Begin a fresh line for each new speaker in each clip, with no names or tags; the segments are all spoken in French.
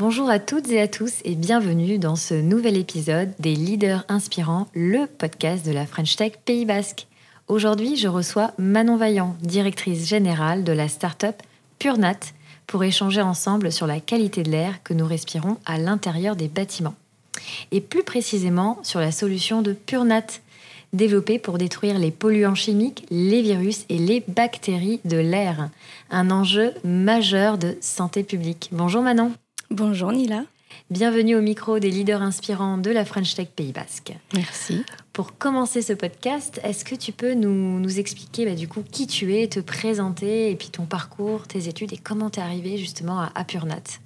Bonjour à toutes et à tous et bienvenue dans ce nouvel épisode des Leaders Inspirants, le podcast de la French Tech Pays Basque. Aujourd'hui, je reçois Manon Vaillant, directrice générale de la start-up PureNat, pour échanger ensemble sur la qualité de l'air que nous respirons à l'intérieur des bâtiments. Et plus précisément sur la solution de PureNat, développée pour détruire les polluants chimiques, les virus et les bactéries de l'air. Un enjeu majeur de santé publique. Bonjour Manon.
Bonjour Nila.
Bienvenue au micro des leaders inspirants de la French Tech Pays Basque.
Merci.
Pour commencer ce podcast, est-ce que tu peux nous, expliquer bah, du coup qui tu es, te présenter et puis ton parcours, tes études et comment tu es arrivé justement à, Purnat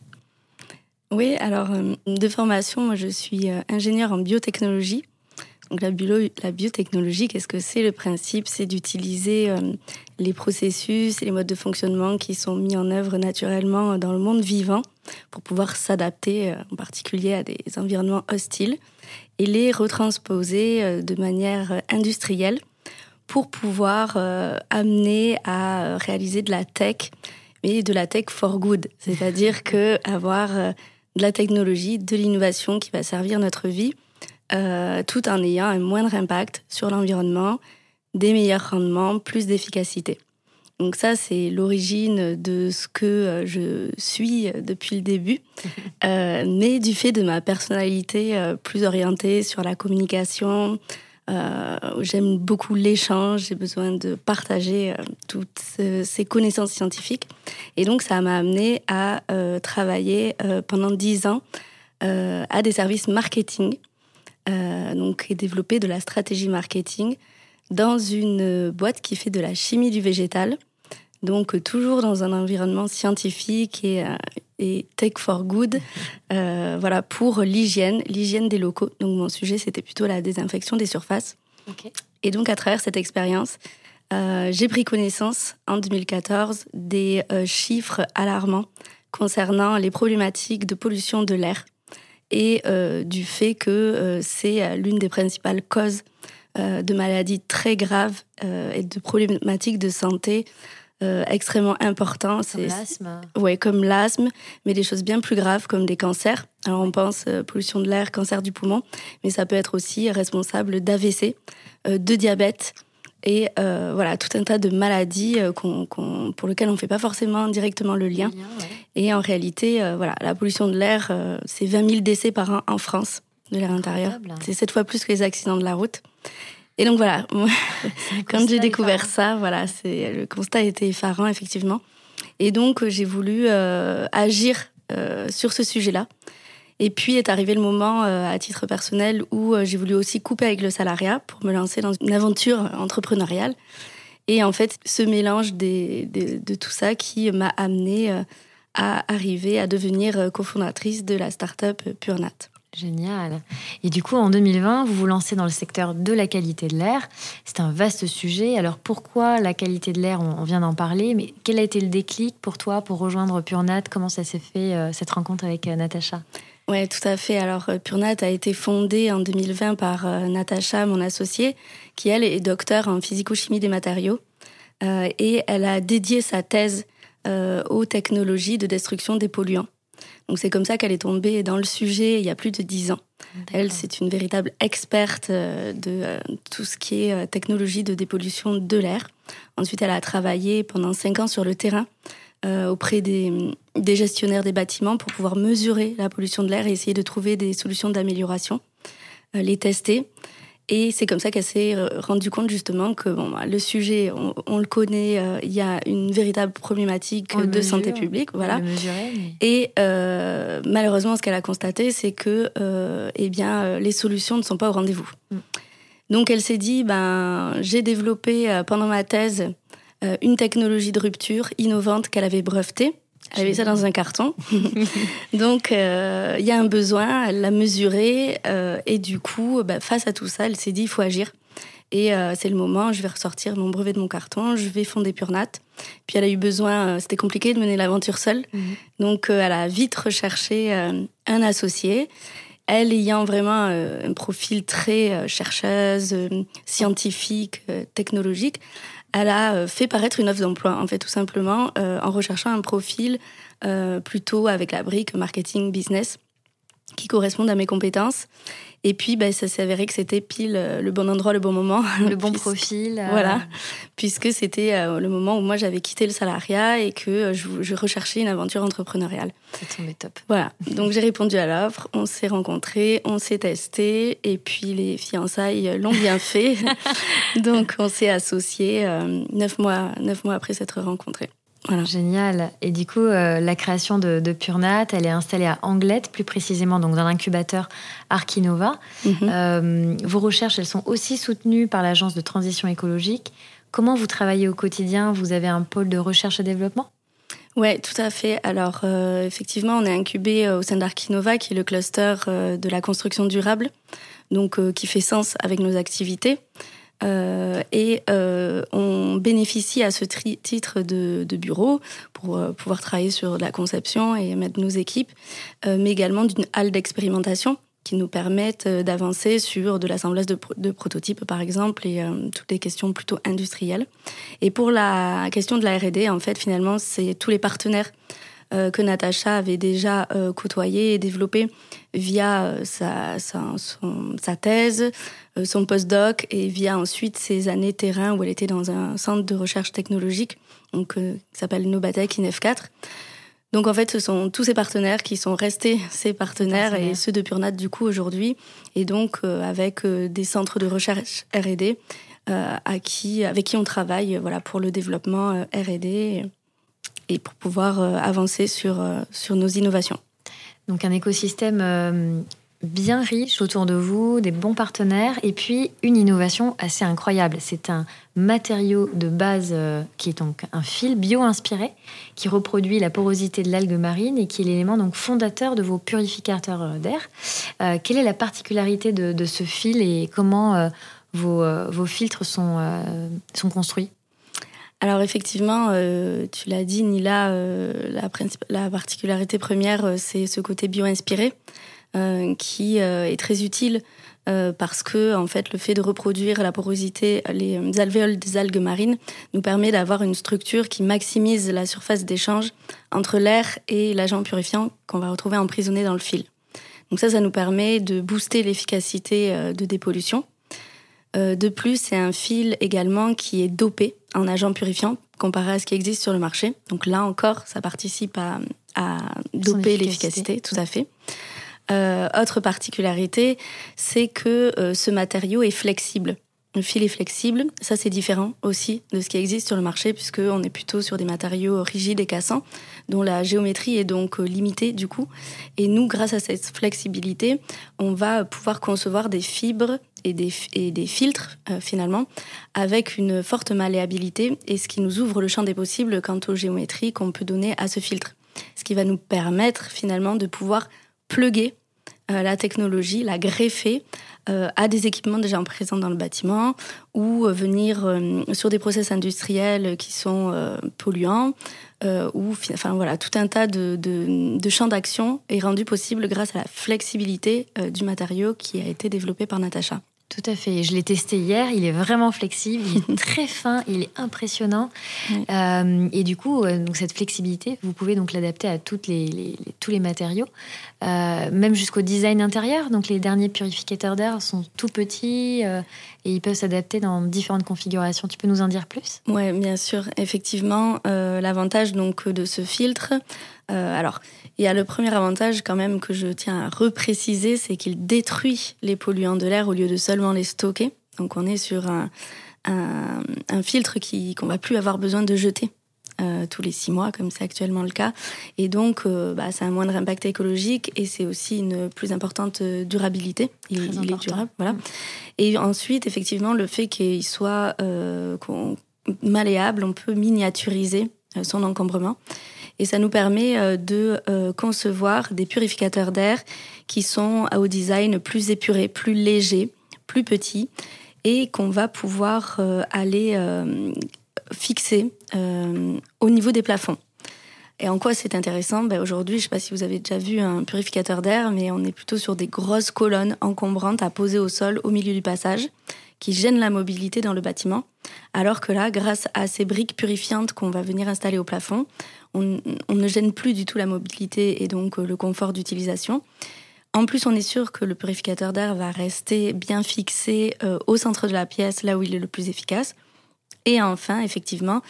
Oui, alors euh, de formation, moi je suis euh, ingénieure en biotechnologie. Donc la, la biotechnologie, qu'est-ce que c'est Le principe, c'est d'utiliser euh, les processus et les modes de fonctionnement qui sont mis en œuvre naturellement dans le monde vivant pour pouvoir s'adapter euh, en particulier à des environnements hostiles et les retransposer euh, de manière industrielle pour pouvoir amener à réaliser de la tech, mais de la tech for good, c'est-à-dire que avoir de la technologie, de l'innovation qui va servir notre vie euh, tout en ayant un moindre impact sur l'environnement, des meilleurs rendements, plus d'efficacité. Donc ça, c'est l'origine de ce que euh, je suis depuis le début, euh, mais du fait de ma personnalité plus orientée sur la communication, j'aime beaucoup l'échange, j'ai besoin de partager toutes ces connaissances scientifiques. Et donc ça m'a amené à travailler pendant dix ans à des services marketing euh, donc, et développer de la stratégie marketing dans une boîte qui fait de la chimie du végétal. Donc, toujours dans un environnement scientifique et, euh, et tech for good, euh, voilà, pour l'hygiène, l'hygiène des locaux. Donc, mon sujet, c'était plutôt la désinfection des surfaces. Et donc, à travers cette expérience, j'ai pris connaissance en 2014 des chiffres alarmants concernant les problématiques de pollution de l'air et euh, du fait que euh, c'est euh, l'une des principales causes de maladies très graves et de problématiques de santé extrêmement importantes.
Comme l'asthme
Oui, comme l'asthme, mais des choses bien plus graves comme des cancers. Alors on pense pollution de l'air, cancer du poumon, mais ça peut être aussi responsable d'AVC, de diabète, et euh, voilà tout un tas de maladies euh, pour lesquelles on ne fait pas forcément directement le lien. Et en réalité, euh, voilà, la pollution de l'air, c'est 20 000 décès par an en France de l'air intérieur. C'est sept fois plus que les accidents de la route. Et donc voilà, quand j'ai découvert ça, voilà, c'est le constat était effarant effectivement. Et donc j'ai voulu agir sur ce sujet-là. Et puis est arrivé le moment, euh, à titre personnel, où euh, j'ai voulu aussi couper avec le salariat pour me lancer dans une aventure entrepreneuriale. Et en fait, ce mélange de tout ça qui m'a amené euh, à arriver à devenir cofondatrice de la start-up PureNat.
Génial. Et du coup, en 2020, vous vous lancez dans le secteur de la qualité de l'air. C'est un vaste sujet. Alors pourquoi la qualité de l'air? On vient d'en parler, mais quel a été le déclic pour toi pour rejoindre PureNat Comment ça s'est fait, cette rencontre avec Natacha?
Oui, tout à fait. Alors, euh, PureNat a été fondée en 2020 par euh, Natacha, mon associée, qui, elle, est docteur en physico-chimie des matériaux. Euh, et elle a dédié sa thèse aux technologies de destruction des polluants. Donc, c'est comme ça qu'elle est tombée dans le sujet il y a plus de dix ans. Elle, c'est une véritable experte de tout ce qui est technologie de dépollution de l'air. Ensuite, elle a travaillé pendant cinq ans sur le terrain euh, auprès des, gestionnaires des bâtiments pour pouvoir mesurer la pollution de l'air et essayer de trouver des solutions d'amélioration, euh, les tester. Et c'est comme ça qu'elle s'est rendue compte justement que bon, bah, le sujet, on, le connaît, il y a une véritable problématique de santé publique, voilà. Et malheureusement, ce qu'elle a constaté, c'est que eh bien, les solutions ne sont pas au rendez-vous. Mm. Donc elle s'est dit, ben, j'ai développé pendant ma thèse une technologie de rupture innovante qu'elle avait brevetée elle avait ça dans un carton. Donc, euh, il y a un besoin, elle l'a mesuré. Euh, et du coup, bah, face à tout ça, elle s'est dit, il faut agir. Et euh, c'est le moment, je vais ressortir mon brevet de mon carton, je vais fonder Purnat. Puis elle a eu besoin, c'était compliqué de mener l'aventure seule. Mhm. Donc, elle a vite recherché un associé. Elle ayant vraiment un profil très chercheuse, scientifique, technologique, elle a euh, fait paraître une offre d'emploi, en fait, tout simplement, euh, en recherchant un profil euh, plutôt avec la brique marketing business qui correspondent à mes compétences. Et puis, ben, ça s'est avéré que c'était pile euh, le bon endroit, le bon moment.
Le bon profil.
Euh. Voilà. Puisque c'était euh, le moment où moi j'avais quitté le salariat et que je, recherchais une aventure entrepreneuriale.
C'est tombé top.
Voilà. Donc j'ai répondu à l'offre, on s'est rencontrés, on s'est testé et puis les fiançailles l'ont bien fait. Donc on s'est associés neuf, mois, neuf mois après s'être rencontrés.
Génial. Et du coup, euh, la création de, de, Purnat, elle est installée à Anglette, plus précisément donc dans l'incubateur Arkinova. Mhm. Euh, vos recherches, elles sont aussi soutenues par l'agence de transition écologique. Comment vous travaillez au quotidien? Vous avez un pôle de recherche et développement?
Oui, tout à fait. Alors, euh, effectivement, on est incubé au sein d'Arkinova, qui est le cluster de la construction durable, donc qui fait sens avec nos activités. Euh, et euh, on bénéficie à ce titre de, bureau pour euh, pouvoir travailler sur la conception et mettre nos équipes, mais également d'une halle d'expérimentation qui nous permettent d'avancer sur de l'assemblage de, de, prototypes, par exemple, et toutes les questions plutôt industrielles. Et pour la question de la R&D, en fait, finalement, c'est tous les partenaires que Natacha avait déjà côtoyés et développés via sa, sa, sa thèse, euh, son postdoc et via ensuite ses années terrain où elle était dans un centre de recherche technologique donc, euh, qui s'appelle Nobatech INEF4. Donc en fait, ce sont tous ces partenaires qui sont restés ces partenaires, et ceux de Purnat du coup aujourd'hui, et donc euh, avec des centres de recherche R&D à qui, avec qui on travaille voilà pour le développement R&D et pour pouvoir avancer sur sur nos innovations.
Donc un écosystème bien riche autour de vous, des bons partenaires et puis une innovation assez incroyable. C'est un matériau de base euh, qui est donc un fil bio-inspiré qui reproduit la porosité de l'algue marine et qui est l'élément donc fondateur de vos purificateurs euh, d'air. Euh, quelle est la particularité de, ce fil et comment vos, vos, filtres sont, sont construits?
Alors effectivement, tu l'as dit, Nila, la, la, particularité première, c'est ce côté bio-inspiré. Euh, qui euh, est très utile euh, parce que en fait le fait de reproduire la porosité, les alvéoles des algues marines nous permet d'avoir une structure qui maximise la surface d'échange entre l'air et l'agent purifiant qu'on va retrouver emprisonné dans le fil. Donc ça, ça nous permet de booster l'efficacité de dépollution. de plus, c'est un fil également qui est dopé en agent purifiant comparé à ce qui existe sur le marché. Donc là encore, ça participe à, à doper l'efficacité, tout à fait. Euh, autre particularité, c'est que euh, ce matériau est flexible. Le fil est flexible, ça c'est différent aussi de ce qui existe sur le marché puisqu'on est plutôt sur des matériaux rigides et cassants dont la géométrie est donc euh, limitée du coup. Et nous, grâce à cette flexibilité, on va pouvoir concevoir des fibres et des, et des filtres finalement avec une forte malléabilité et ce qui nous ouvre le champ des possibles quant aux géométries qu'on peut donner à ce filtre. Ce qui va nous permettre finalement de pouvoir pluguer euh, la technologie, la greffer euh, à des équipements déjà présents dans le bâtiment ou euh, venir sur des process industriels qui sont polluants ou enfin voilà tout un tas de, de champs d'action est rendu possible grâce à la flexibilité du matériau qui a été développé par Natacha.
Tout à fait. Je l'ai testé hier. Il est vraiment flexible, il est très fin, il est impressionnant. Euh, et du coup, euh, donc cette flexibilité, vous pouvez donc l'adapter à toutes les, tous les matériaux, euh, même jusqu'au design intérieur. Donc les derniers purificateurs d'air sont tout petits et ils peuvent s'adapter dans différentes configurations. Tu peux nous en dire plus?
Oui, bien sûr. Effectivement, l'avantage donc de ce filtre, alors, il y a le premier avantage quand même que je tiens à repréciser, c'est qu'il détruit les polluants de l'air au lieu de seulement les stocker. Donc on est sur un, filtre qu'on va plus avoir besoin de jeter. Euh, tous les six mois, comme c'est actuellement le cas. Et donc, euh, bah, ça a un moindre impact écologique et c'est aussi une plus importante euh, durabilité.
Il, est
durable, voilà. Et ensuite, effectivement, le fait qu'il soit malléable, on peut miniaturiser son encombrement. Et ça nous permet de concevoir des purificateurs d'air qui sont au design plus épuré, plus léger, plus petits et qu'on va pouvoir aller fixé euh, au niveau des plafonds. Et en quoi c'est intéressant? Ben Aujourd'hui, je ne sais pas si vous avez déjà vu un purificateur d'air, mais on est plutôt sur des grosses colonnes encombrantes à poser au sol au milieu du passage qui gênent la mobilité dans le bâtiment. Alors que là, grâce à ces briques purifiantes qu'on va venir installer au plafond, on, ne gêne plus du tout la mobilité et donc euh, le confort d'utilisation. En plus, on est sûr que le purificateur d'air va rester bien fixé euh, au centre de la pièce, là où il est le plus efficace. Et enfin, effectivement,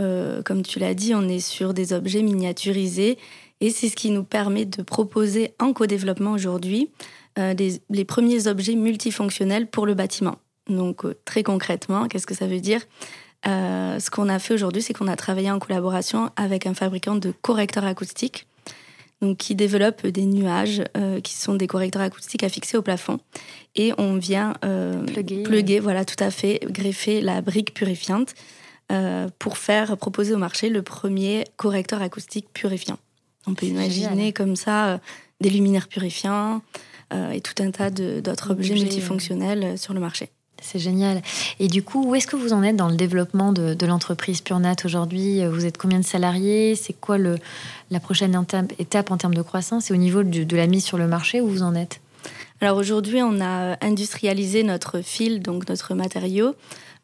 euh, comme tu l'as dit, on est sur des objets miniaturisés. Et c'est ce qui nous permet de proposer en co-développement aujourd'hui euh, les premiers objets multifonctionnels pour le bâtiment. Donc euh, très concrètement, qu'est-ce que ça veut dire? Ce qu'on a fait aujourd'hui, c'est qu'on a travaillé en collaboration avec un fabricant de correcteurs acoustiques donc qui développe des nuages qui sont des correcteurs acoustiques à fixer au plafond et on vient euh, pluguer, voilà, tout à fait, greffer la brique purifiante euh, pour faire proposer au marché le premier correcteur acoustique purifiant. On peut imaginer comme ça euh, des luminaires purifiants et tout un tas d'autres objets multifonctionnels sur le marché.
C'est génial. Et du coup, où est-ce que vous en êtes dans le développement de, l'entreprise PureNat aujourd'hui? Vous êtes combien de salariés? C'est quoi le, la prochaine étape en termes de croissance? Et au niveau de la mise sur le marché, où vous en êtes?
Alors aujourd'hui, on a industrialisé notre fil, donc notre matériau,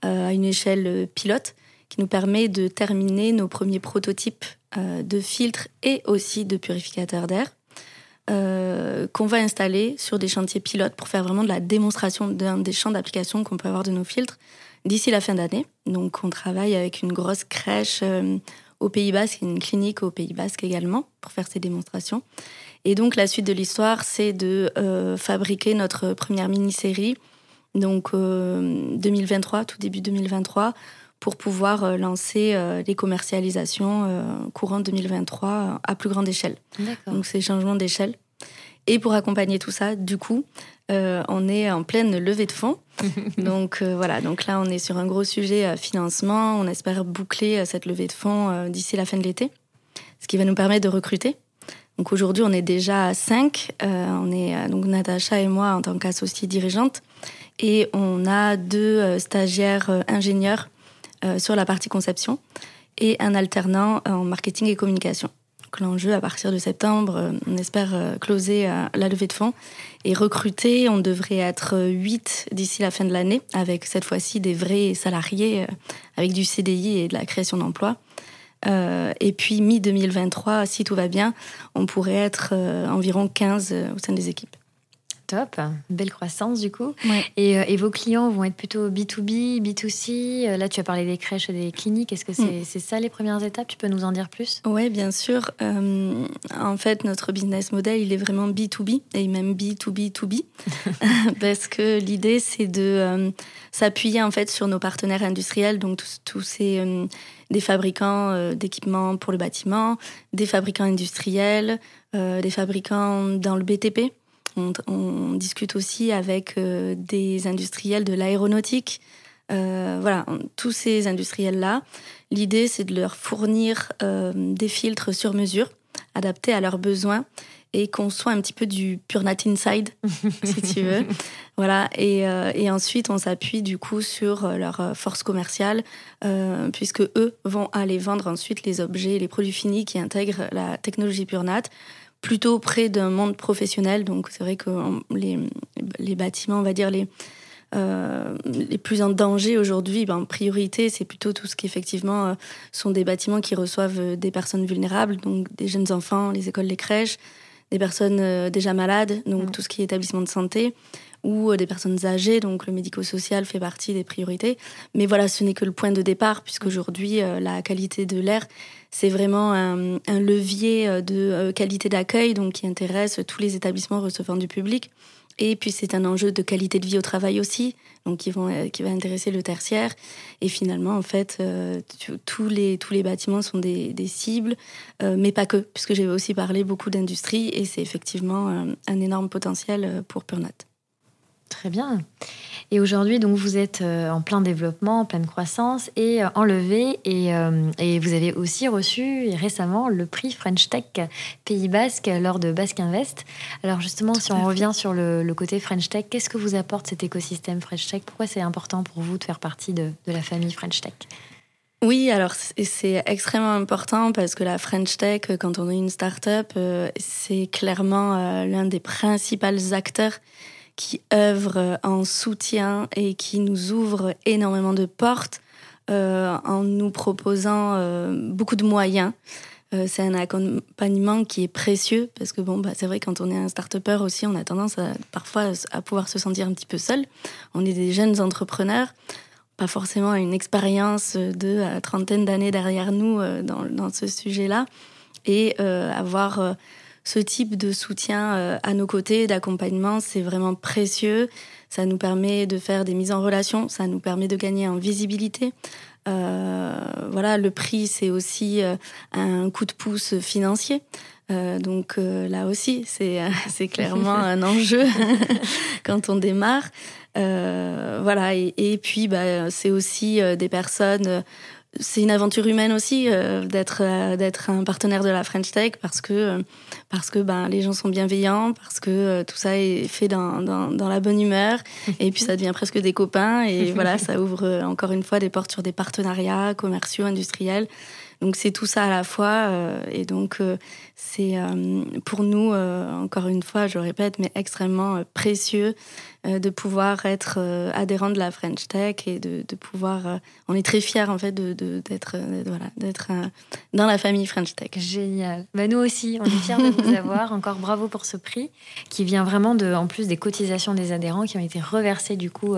euh, à une échelle euh, pilote qui nous permet de terminer nos premiers prototypes euh, de filtres et aussi de purificateurs d'air. Qu'on va installer sur des chantiers pilotes pour faire vraiment de la démonstration d'un des champs d'application qu'on peut avoir de nos filtres d'ici la fin d'année. Donc on travaille avec une grosse crèche au Pays Basque, une clinique au Pays Basque également pour faire ces démonstrations. Et donc la suite de l'histoire, c'est de euh, fabriquer notre première mini-série, donc 2023, euh, tout début 2023, pour pouvoir euh, lancer les commercialisations courant 2023 à plus grande échelle. Donc c'est changement d'échelle. Et pour accompagner tout ça, du coup, on est en pleine levée de fonds. donc voilà, donc là on est sur un gros sujet financement. On espère boucler cette levée de fonds d'ici la fin de l'été, ce qui va nous permettre de recruter donc aujourd'hui, on est déjà à 5. Euh, on est euh, donc Natacha et moi en tant qu'associés dirigeantes. Et on a deux euh, stagiaires ingénieurs sur la partie conception et un alternant en marketing et communication. Donc l'enjeu, à partir de septembre, on espère closer la levée de fonds et recruter. On devrait être 8 d'ici la fin de l'année, avec cette fois-ci des vrais salariés, avec du CDI et de la création d'emplois. Euh, et puis mi-2023, si tout va bien, on pourrait être euh, environ 15 euh, au sein des équipes.
Top, belle croissance du coup. Et, vos clients vont être plutôt B2B, B2C Là, tu as parlé des crèches et des cliniques. Est-ce que c'est mm. ça les premières étapes? Tu peux nous en dire plus?
Oui, bien sûr. en fait, notre business model, il est vraiment B2B et même B2B2B. parce que l'idée, c'est de s'appuyer en fait sur nos partenaires industriels, donc tous ces des fabricants euh, d'équipements pour le bâtiment, des fabricants industriels, euh, des fabricants dans le BTP. On, discute aussi avec euh, des industriels de l'aéronautique. voilà, tous ces industriels-là, l'idée c'est de leur fournir des filtres sur mesure, adaptés à leurs besoins et qu'on soit un petit peu du pure nat inside, si tu veux. Voilà. Et, euh, et ensuite, on s'appuie du coup sur euh, leur euh, force commerciale, puisque eux vont aller vendre ensuite les objets, les produits finis qui intègrent la technologie pure nat plutôt près d'un monde professionnel. Donc, c'est vrai que les, les, bâtiments, on va dire les, les plus en danger aujourd'hui, ben, en priorité, c'est plutôt tout ce qui effectivement sont des bâtiments qui reçoivent des personnes vulnérables, donc des jeunes enfants, les écoles, les crèches, des personnes déjà malades, donc tout ce qui est établissement de santé ou des personnes âgées, donc le médico-social fait partie des priorités. Mais voilà, ce n'est que le point de départ, puisqu'aujourd'hui, la qualité de l'air, c'est vraiment un, levier de qualité d'accueil, donc qui intéresse tous les établissements recevant du public. Et puis c'est un enjeu de qualité de vie au travail aussi, donc qui, vont, euh, qui va intéresser le tertiaire. Et finalement, en fait, euh, tous, les, tous les bâtiments sont des, des cibles, euh, mais pas que, puisque j'ai aussi parlé beaucoup d'industrie, et c'est effectivement un énorme potentiel pour Purnat.
Très bien. Et aujourd'hui, donc, vous êtes euh, en plein développement, en pleine croissance et euh, enlevé. Et, euh, et, vous avez aussi reçu récemment le prix French Tech Pays Basque lors de Basque Invest. Alors, justement, si on revient sur le, côté French Tech, qu'est-ce que vous apporte cet écosystème French Tech? Pourquoi c'est important pour vous de faire partie de, de la famille French Tech?
Oui, alors c'est extrêmement important parce que la French Tech, quand on est une start-up, c'est clairement l'un des principaux acteurs qui œuvre en soutien et qui nous ouvre énormément de portes euh, en nous proposant euh, beaucoup de moyens. Euh, c'est un accompagnement qui est précieux parce que bon, bah, c'est vrai quand on est un start-upper aussi, on a tendance à, parfois à pouvoir se sentir un petit peu seul. On est des jeunes entrepreneurs, pas forcément une expérience de trentaine d'années derrière nous dans, dans, ce sujet-là, et avoir ce type de soutien euh, à nos côtés, d'accompagnement, c'est vraiment précieux. Ça nous permet de faire des mises en relation, ça nous permet de gagner en visibilité. Euh, voilà, le prix, c'est aussi euh, un coup de pouce financier. donc là aussi, c'est c'est clairement un enjeu quand on démarre. voilà, et, puis bah, c'est aussi des personnes c'est une aventure humaine aussi euh, d'être euh, d'être un partenaire de la French Tech parce que euh, parce que ben les gens sont bienveillants parce que tout ça est fait dans, dans, dans, la bonne humeur et puis ça devient presque des copains et voilà ça ouvre encore une fois des portes sur des partenariats commerciaux industriels. Donc c'est tout ça à la fois et donc c'est pour nous encore une fois je répète mais extrêmement précieux euh, de pouvoir être euh, adhérent de la French Tech et de, pouvoir. Euh, on est très fiers en fait d'être voilà, d'être dans la famille French Tech.
Génial. Bah, nous aussi, on est fiers de vous avoir. Encore bravo pour ce prix qui vient vraiment de, en plus des cotisations des adhérents qui ont été reversées du coup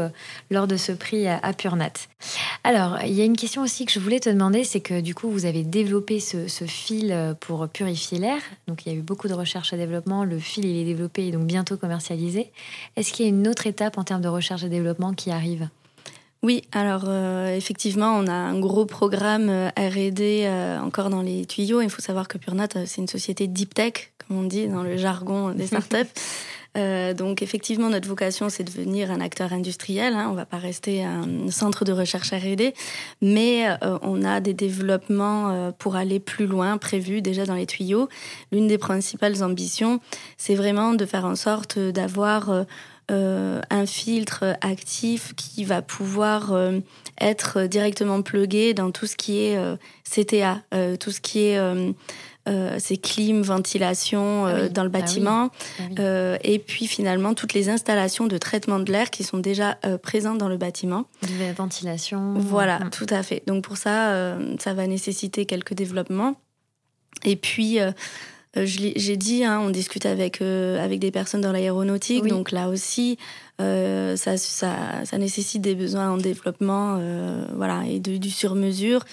lors de ce prix à, à Purnat. Alors, il y a une question aussi que je voulais te demander, c'est que du coup vous avez développé ce, ce fil pour purifier l'air. Donc il y a eu beaucoup de recherche et développement. Le fil il est développé et donc bientôt commercialisé. Est-ce qu'il y a une autre étape en termes de recherche et développement qui arrive?
Oui, alors euh, effectivement, on a un gros programme euh, R&D euh, encore dans les tuyaux. Il faut savoir que Purnat, c'est une société deep tech, comme on dit dans le jargon des startups. Euh, donc effectivement, notre vocation, c'est de devenir un acteur industriel. Hein. On va pas rester un centre de recherche R&D, mais on a des développements pour aller plus loin prévus déjà dans les tuyaux. L'une des principales ambitions, c'est vraiment de faire en sorte d'avoir euh, un filtre actif qui va pouvoir euh, être directement plugué dans tout ce qui est euh, CTA, tout ce qui est c'est clim, ventilation ah dans le ah bâtiment, ah et puis finalement toutes les installations de traitement de l'air qui sont déjà présentes dans le bâtiment.
De ventilation.
Voilà, tout à fait. Donc pour ça, ça va nécessiter quelques développements. Et puis euh, j'ai dit, hein, on discute avec, euh, avec des personnes dans l'aéronautique, donc là aussi, euh, ça, ça, ça, nécessite des besoins en développement euh, voilà, et de, du sur-mesure.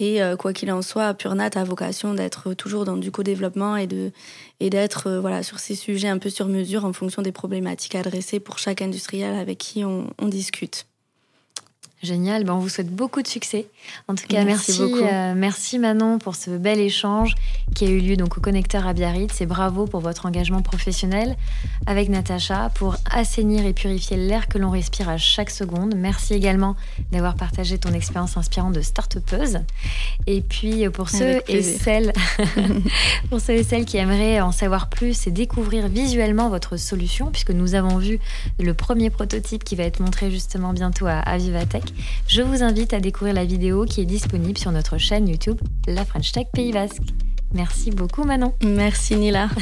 Et quoi qu'il en soit, Purnat a vocation d'être toujours dans du co-développement et de et d'être voilà sur ces sujets un peu sur mesure en fonction des problématiques adressées pour chaque industriel avec qui on, on discute.
Génial, ben, on vous souhaite beaucoup de succès. En tout cas, merci, merci, euh, merci, Manon pour ce bel échange qui a eu lieu donc au connecteur à Biarritz et bravo pour votre engagement professionnel avec Natacha pour assainir et purifier l'air que l'on respire à chaque seconde. Merci également d'avoir partagé ton expérience inspirante de start-upeuse. Et puis euh, pour ceux et celles pour ceux et celles qui aimeraient en savoir plus et découvrir visuellement votre solution puisque nous avons vu le premier prototype qui va être montré justement bientôt à, à Vivatech je vous invite à découvrir la vidéo qui est disponible sur notre chaîne YouTube La French Tech Pays Basque. Merci beaucoup Manon.
Merci Nila.